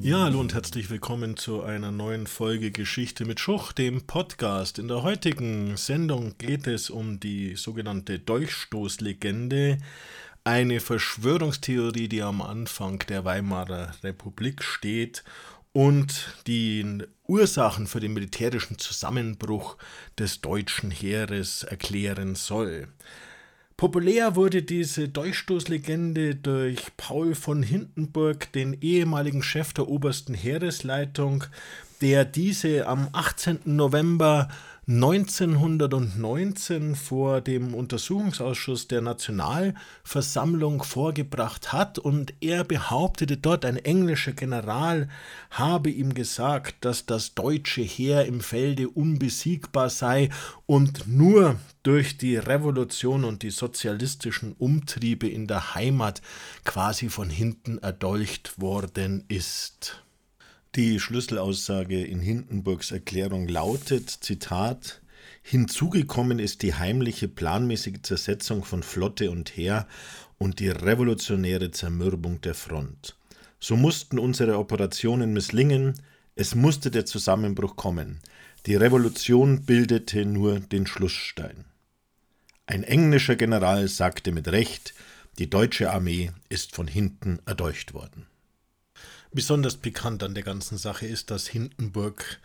Ja, hallo und herzlich willkommen zu einer neuen Folge Geschichte mit Schuch, dem Podcast. In der heutigen Sendung geht es um die sogenannte Dolchstoßlegende, eine Verschwörungstheorie, die am Anfang der Weimarer Republik steht und die Ursachen für den militärischen Zusammenbruch des deutschen Heeres erklären soll. Populär wurde diese Durchstoßlegende durch Paul von Hindenburg, den ehemaligen Chef der obersten Heeresleitung, der diese am 18. November 1919 vor dem Untersuchungsausschuss der Nationalversammlung vorgebracht hat und er behauptete dort, ein englischer General habe ihm gesagt, dass das deutsche Heer im Felde unbesiegbar sei und nur durch die Revolution und die sozialistischen Umtriebe in der Heimat quasi von hinten erdolcht worden ist. Die Schlüsselaussage in Hindenburgs Erklärung lautet, Zitat, Hinzugekommen ist die heimliche planmäßige Zersetzung von Flotte und Heer und die revolutionäre Zermürbung der Front. So mussten unsere Operationen misslingen, es musste der Zusammenbruch kommen. Die Revolution bildete nur den Schlussstein. Ein englischer General sagte mit Recht, die deutsche Armee ist von hinten erdolcht worden. Besonders pikant an der ganzen Sache ist, dass Hindenburg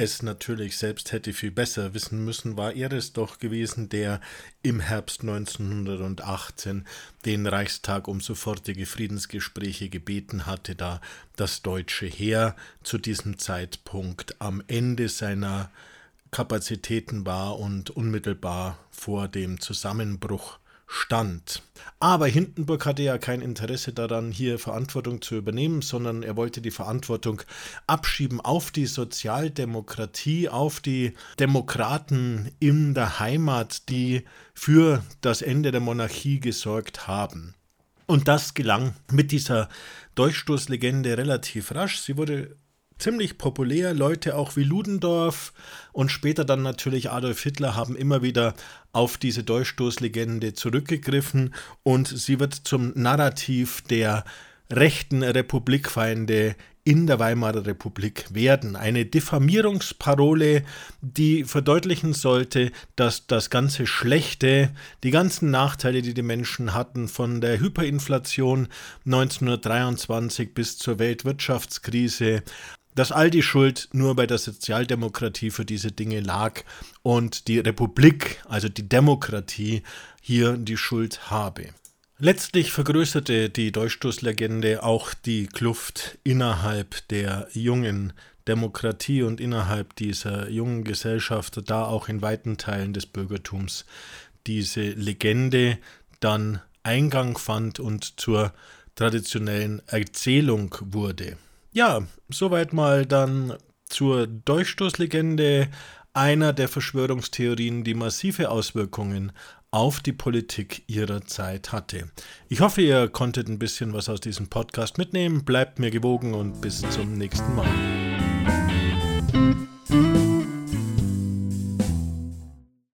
es natürlich selbst hätte viel besser wissen müssen, war er es doch gewesen, der im Herbst 1918 den Reichstag um sofortige Friedensgespräche gebeten hatte, da das deutsche Heer zu diesem Zeitpunkt am Ende seiner Kapazitäten war und unmittelbar vor dem Zusammenbruch stand. Aber Hindenburg hatte ja kein Interesse daran, hier Verantwortung zu übernehmen, sondern er wollte die Verantwortung abschieben auf die Sozialdemokratie, auf die Demokraten in der Heimat, die für das Ende der Monarchie gesorgt haben. Und das gelang mit dieser Durchstoßlegende relativ rasch. Sie wurde ziemlich populär. Leute auch wie Ludendorff und später dann natürlich Adolf Hitler haben immer wieder auf diese Durchstoßlegende zurückgegriffen und sie wird zum Narrativ der rechten Republikfeinde in der Weimarer Republik werden. Eine Diffamierungsparole, die verdeutlichen sollte, dass das ganze Schlechte, die ganzen Nachteile, die die Menschen hatten, von der Hyperinflation 1923 bis zur Weltwirtschaftskrise, dass all die Schuld nur bei der Sozialdemokratie für diese Dinge lag und die Republik, also die Demokratie, hier die Schuld habe. Letztlich vergrößerte die Durchstoßlegende auch die Kluft innerhalb der jungen Demokratie und innerhalb dieser jungen Gesellschaft, da auch in weiten Teilen des Bürgertums diese Legende dann Eingang fand und zur traditionellen Erzählung wurde. Ja, soweit mal dann zur Durchstoßlegende, einer der Verschwörungstheorien, die massive Auswirkungen auf die Politik ihrer Zeit hatte. Ich hoffe, ihr konntet ein bisschen was aus diesem Podcast mitnehmen. Bleibt mir gewogen und bis zum nächsten Mal.